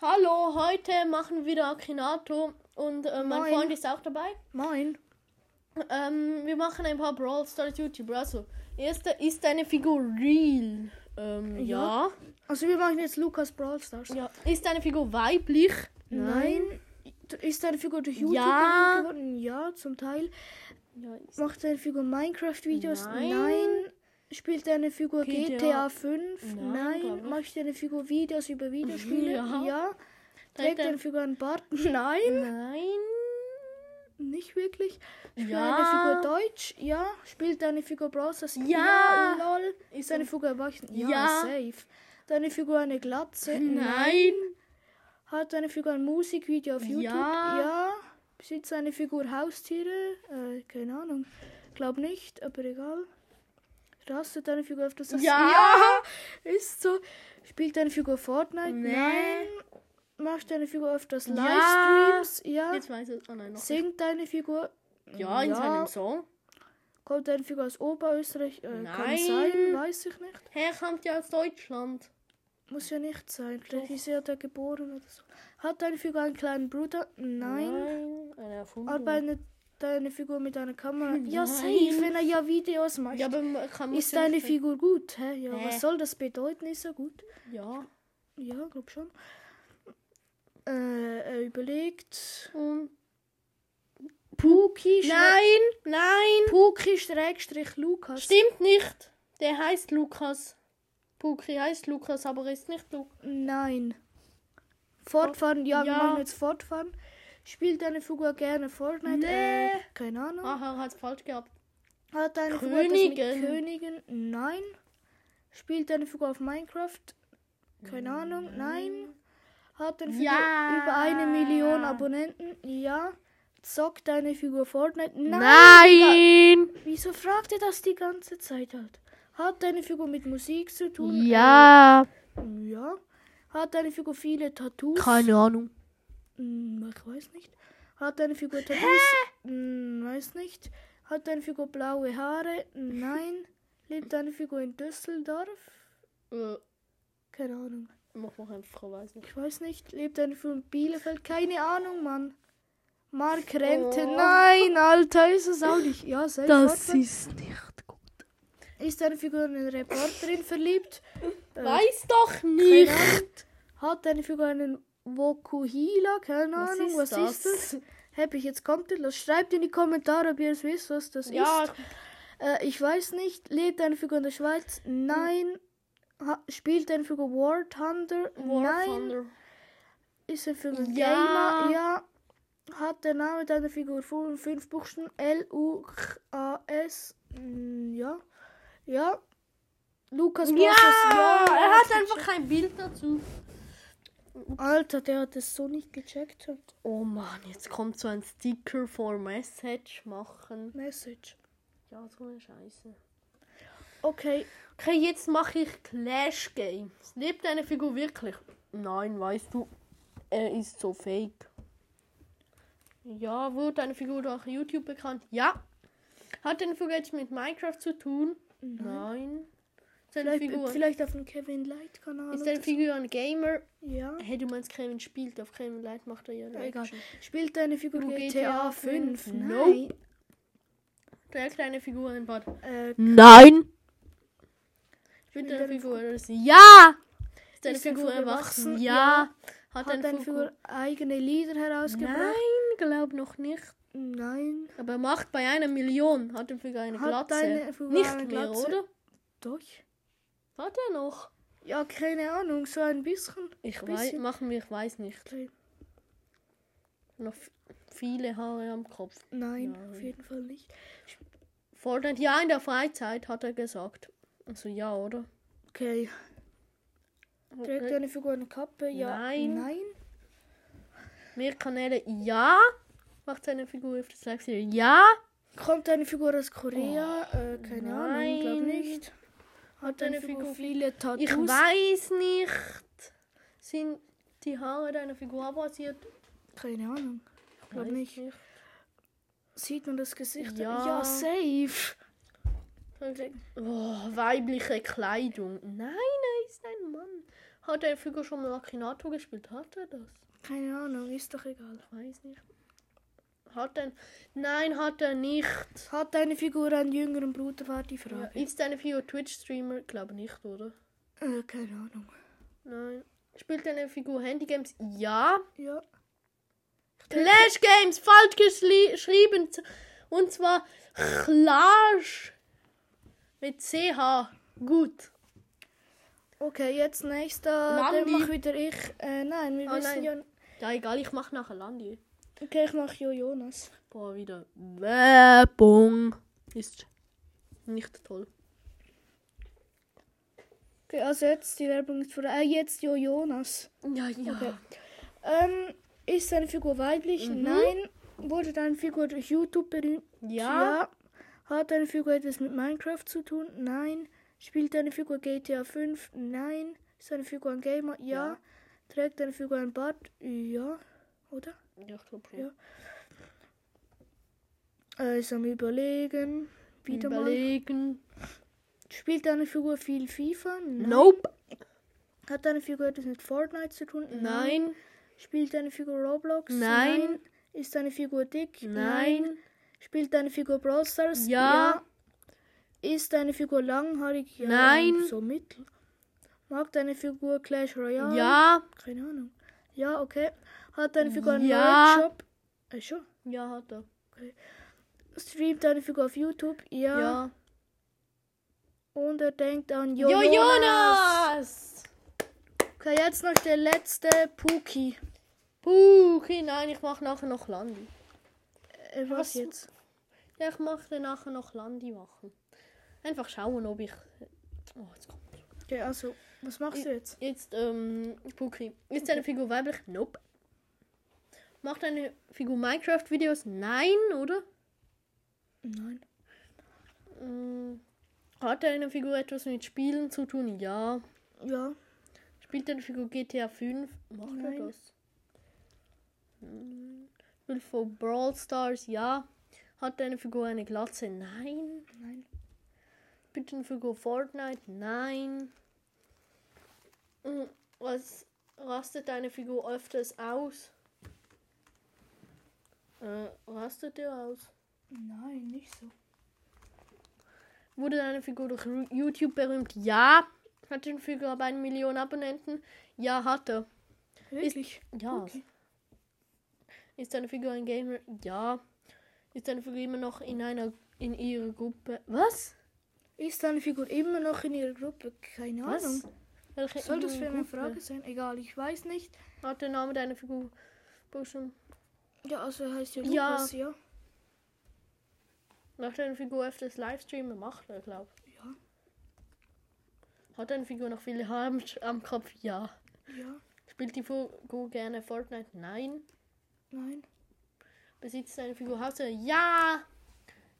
Hallo, heute machen wir wieder Akinato und äh, mein Moin. Freund ist auch dabei. Moin. Ähm, wir machen ein paar Brawl Stars YouTuber. Also, erste ist deine Figur real? Ähm, ja. Also wir machen jetzt Lukas Brawl Stars. ja. Ist deine Figur weiblich? Nein. Ist deine Figur durch YouTube Ja. geworden? Ja, zum Teil. Ja, Macht deine Figur Minecraft-Videos? Nein. Spielt deine Figur GTA? GTA 5? Nein, Nein. Macht deine Figur Videos über Videospiele? Ja. ja. Trägt deine dein- Figur einen Bart? Nein. Nein. Nicht wirklich. Spielt Ja. deine Figur Deutsch? Ja. Spielt deine Figur Brawl Stars? Ja. Lol. Ist deine Figur erwachsen? Ja, Ja. safe. Deine Figur eine Glatze? Nein. Hat deine Figur ein Musikvideo auf YouTube? Ja. ja. Besitzt deine Figur Haustiere? Äh, keine Ahnung. Glaub nicht, aber egal. Rastet deine Figur öfters das? Ja. ja. Ist so. Spielt deine Figur Fortnite? Nee. Nein. Macht deine Figur öfters Ja. Livestreams? Ja. Jetzt weiß ich. Oh nein, noch. nicht. Singt deine Figur? Ja, in seinem Song. Kommt deine Figur aus Oberösterreich? Äh, Kann Nein. sein, weiß ich nicht. Er kommt ja aus Deutschland. Muss ja nicht sein. Vielleicht ist er da geboren oder so. Hat deine Figur einen kleinen Bruder? Nein. Nein. Eine. Arbeitet deine Figur mit einer Kamera? Ja, Nein. safe, wenn er ja Videos macht. Ja, aber kann ist ja deine Figur gut? Hä? Ja, Hä? was soll das bedeuten? Ist er gut? Ja. Ja, glaub schon. Äh, er überlegt. Und Puki, nein, nein. Puki Schrägstrich Lukas. Stimmt nicht. Der heißt Lukas. Puki heißt Lukas, aber ist nicht Lukas. Nein. Fortfahren, ja, wir Ja. machen jetzt fortfahren. Spielt deine Figur gerne Fortnite? Nee. Äh, keine Ahnung. Aha, hat falsch gehabt. Hat deine Figur Königin. etwas mit Königin? Nein. Spielt deine Figur auf Minecraft? Keine Ahnung. Nein. Hat deine Figur Ja. über eine Million Abonnenten? Ja. Zockt deine Figur Fortnite? Nein. Nein. Wieso fragt ihr das die ganze Zeit halt? Hat deine Figur mit Musik zu tun? Ja. Äh, ja. Hat deine Figur viele Tattoos? Keine Ahnung. Hm, ich weiß nicht. Hat deine Figur Tattoos? Hm, weiß nicht. Hat deine Figur blaue Haare? Nein. Lebt deine Figur in Düsseldorf? Äh, Keine Ahnung. mach mal einfach, ich weiß nicht. Ich weiß nicht. Lebt deine Figur in Bielefeld? Keine Ahnung, Mann. Mark Rente? Oh. Nein, Alter, ist es auch nicht. Ja, sehr ist nicht gut. Ist deine Figur in eine Reporterin verliebt? Äh, Weiß doch keine nicht. Hat deine Figur einen Vokuhila? Keine Was Ahnung, ist was das? ist das? Hab ich jetzt kommentarlos. Schreibt in die Kommentare, ob ihr es wisst, was das Ja, ist. Äh, ich weiß nicht. Lebt deine Figur in der Schweiz? Nein. Ha spielt deine Figur War Thunder? War Nein. Thunder. Ist er für ein Ja. Gamer? Ja. Hat der Name deiner Figur fünf Buchstaben? L-U-K-A-S? Mm, Ja. Ja. Lukas Ja, Borges, er hat einfach kein Bild dazu. Alter, der hat es so nicht gecheckt. Oh Mann, jetzt kommt so ein Sticker for Message machen. Message. Ja, so eine Scheiße. Okay. Okay, jetzt mache ich Clash Games. Lebt deine Figur wirklich? Nein, weißt du, er ist so fake. Ja, wurde deine Figur durch YouTube bekannt? Ja. Hat deine Figur jetzt mit Minecraft zu tun? Nein. Ist Vielleicht, Figur, vielleicht auf dem Kevin Light Kanal. ist deine Figur ein Gamer? Ja. Hey, du meinst Kevin spielt auf Kevin Light macht er ja Egal. Spielt deine Figur Du GTA GTA 5? fünf? Nein. Trägt deine Figur ein Bad? Äh, Nein. Spielt deine deine Figur Ja. Ist deine Ist Figur Figur erwachsen? Ja. Hat hat deine deine Figur Figur eigene Lieder herausgebracht? Nein, glaub noch nicht. Nein. Aber er macht bei einer Million, hat er für eine Hat Glatze. deine Figur nicht eine mehr, Glatze? oder? Doch. Hat er noch? Ja, keine Ahnung, so ein bisschen. Ich weiß, machen wir, ich weiß nicht. Okay. Noch viele Haare am Kopf. Nein, Nein. auf jeden Fall nicht. Fortnite, ja, in der Freizeit, hat er gesagt. Also ja, oder? Okay. Trägt deine Figur eine Kappe? Ja. Nein. Nein. Mehr Kanäle, ja. Macht seine Figur auf das Live-Serie, ja. Kommt deine Figur aus Korea? äh, keine Ahnung, glaub Oh, nein. nicht. Hat deine Figur viele Tattoos? Ich weiß nicht. Sind die Haare deiner Figur abrasiert? Keine Ahnung. Ich glaube Weiß nicht. Sieht man das Gesicht? Ja. ja safe. Oh, weibliche Kleidung. Nein, er ist ein Mann. Hat deine Figur schon mal Akinator gespielt? Hat er das? Keine Ahnung, ist doch egal. Ich weiß nicht. Hat er. Nein, hat er nicht. Hat deine Figur einen jüngeren Bruder, war die Ja, Frage. ist deine Figur Twitch-Streamer? Glaube nicht, oder? Äh, keine Ahnung. Nein. Spielt deine Figur Handygames? Ja. Ja. Clash Games, falsch geschrieben. Und zwar Clash. Mit CH. Gut. Okay, jetzt nächster. Landi. Dann mach wieder ich. Äh, nein, wir Oh, wissen nein. ja. Ja, egal, ich mache nachher Landi. Okay, ich mach Jo Jonas. Boah, wieder Werbung. Ist nicht toll. Okay, also jetzt die Werbung ist vor. Äh, jetzt Jo Jonas. Ja, ja. Okay. Ähm, ist deine Figur weiblich? Mhm. Nein. Wurde deine Figur durch YouTube berühmt? Ja. Hat deine Figur etwas mit Minecraft zu tun? Nein. Spielt deine Figur GTA 5? Nein. Ist deine Figur ein Gamer? Ja. Ja. Trägt deine Figur ein Bart? Ja. Oder? Ja, ich glaube schon. Ja. Ist am Überlegen. Wieder mal. Überlegen. Spielt deine Figur viel FIFA? Nein. Nope. Hat deine Figur etwas mit Fortnite zu tun? Nein. Spielt deine Figur Roblox? Nein. Ist deine Figur dick? Nein. Spielt deine Figur Brawl Stars? Ja. Ist deine Figur langhaarig? Ja. Nein. So mittel. Mag deine Figur Clash Royale? Ja. Keine Ahnung. Ja, okay. Hat deine Figur einen Ja. Merch-Shop? Äh, schon. Ja, hat er. Streamt deine Figur auf YouTube? Ja. Ja. Und er denkt an Jo, Jo, Jonas! Okay, jetzt noch der letzte Puki. Okay, nein, ich mache nachher noch Landi. Äh, was Was? jetzt? Ja, ich mache nachher noch Landi machen. Einfach schauen, ob ich. Oh, jetzt kommt. Okay, also, was machst du jetzt? Jetzt, ähm, Puki. Ist deine Figur weiblich? Nope. Macht deine Figur Minecraft-Videos? Nein, oder? Nein. Mm, Hat deine Figur etwas mit Spielen zu tun? Ja. Ja. Spielt deine Figur GTA 5? Macht er Nein. das? Hm. Spielt für Brawl Stars? Ja. Hat deine Figur eine Glatze? Nein. Nein. Spielt deine Figur Fortnite? Nein. Hm, Was rastet deine Figur öfters aus? Äh, rastet er aus? Nein, nicht so. Wurde deine Figur durch YouTube berühmt? Ja. Hat deine Figur aber eine Million Abonnenten? Ja, hat er. Wirklich? Ja. Okay. Ist deine Figur ein Gamer? Ja. Ist deine Figur immer noch in einer in ihrer Gruppe? Was? Ist deine Figur immer noch in ihrer Gruppe? Keine Was? Ahnung. Welche Soll das für eine? Frage sein? Egal, ich weiß nicht. Hat der Name deiner Figur Buschen? Ja, also heißt ja Ja. Lukas, ja. Macht deine Figur öfters Livestreamen? Macht er, glaub. Ja. Hat deine Figur noch viele Haare am, Kopf? Ja. Ja. Spielt die Figur gerne Fortnite? Nein. Nein. Besitzt deine Figur Haustiere? Ja.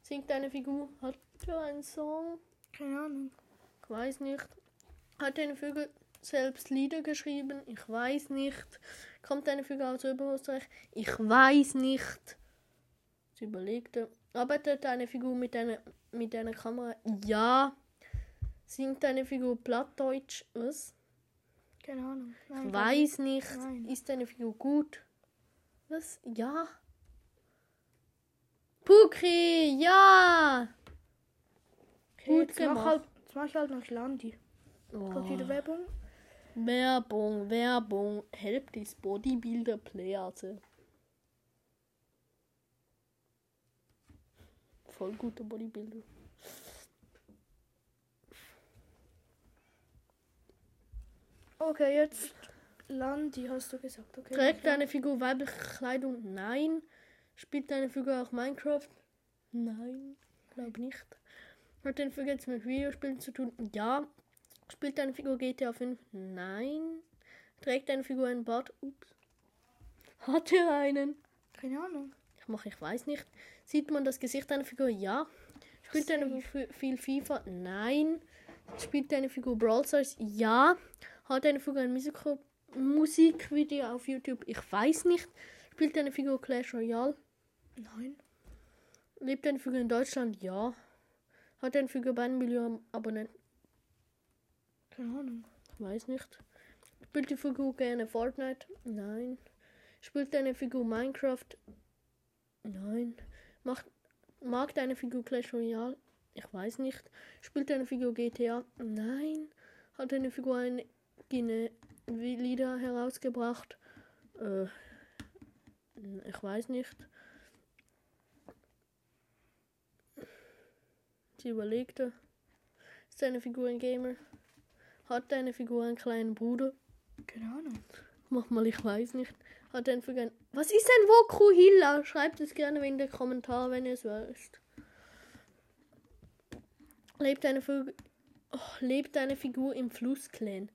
Singt deine Figur? Hat er einen Song? Keine Ahnung. Ich weiß nicht. Hat deine Figur selbst Lieder geschrieben? Ich weiß nicht. Kommt deine Figur aus Oberösterreich? Ich weiß nicht. Sie überlegte. Arbeitet deine Figur mit einer, mit einer Kamera? Ja. Singt deine Figur Plattdeutsch? Was? Keine Ahnung. Nein, Ich weiß nicht. Nein. Ist deine Figur gut? Was? Ja. Pukri, ja. Okay, Gut jetzt mach, gemacht. halt, jetzt mach ich halt noch Landi. Kommt wieder Oh. Werbung? Werbung, Werbung. Help this bodybuilder player. Voll guter Bodybuilder. Okay, jetzt Landi, hast du gesagt. Okay. Trägt deine Figur weibliche Kleidung? Nein. Spielt deine Figur auch Minecraft? Nein, glaube nicht. Hat deine Figur jetzt mit Videospielen zu tun? Ja. Spielt deine Figur GTA 5? Nein. Trägt deine Figur einen Bart? Ups. Hat er einen? Keine Ahnung. Ich mache, ich weiß nicht. Sieht man das Gesicht deiner Figur? Ja. Spielt deine Figur viel FIFA? Nein. Spielt deine Figur Brawl Stars? Ja. Hat deine Figur ein Musik Musikvideo auf YouTube? Ich weiß nicht. Spielt deine Figur Clash Royale? Nein. Lebt deine Figur in Deutschland? Ja. Hat deine Figur bei einer Million Abonnenten? Keine Ahnung. Ich weiß nicht. Spielt die Figur gerne Fortnite? Nein. Spielt deine Figur Minecraft? Nein. Macht, mag deine Figur Clash Royale? Ich weiß nicht. Spielt deine Figur GTA? Nein. Hat deine Figur eine Lieder herausgebracht? Äh, ich weiß nicht. Sie überlegte. Ist deine Figur ein Gamer? Hat deine Figur einen kleinen Bruder? Keine Ahnung. Mach mal, ich weiß nicht. Hat deine Figur ein... Was ist ein Woku Hilla? Schreibt es gerne in den Kommentaren, wenn ihr es wisst. Lebt deine Figur... Oh, lebt deine Figur im Flussclan?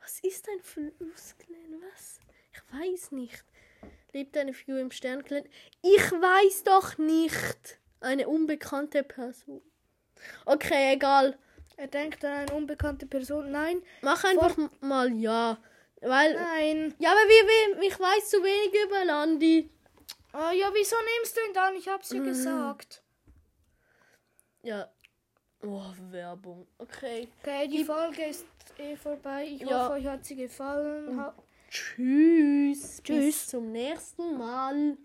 Was ist ein Flussclan? Was? Ich weiß nicht. Lebt deine Figur im Sternclan? Ich weiß doch nicht. Eine unbekannte Person. Okay, egal. Er denkt an eine unbekannte Person. Nein, Mach einfach mal ja. Weil. nein. Ja, aber wie, wie, ich weiß zu wenig über Landi. Oh ja, wieso nimmst du ihn dann? Ich hab's ja gesagt. Ja. Oh, Werbung. Okay. Okay, die Folge ist eh vorbei. Ich Ja. hoffe, euch hat sie gefallen. Ha Tschüss. Tschüss. Bis zum nächsten Mal.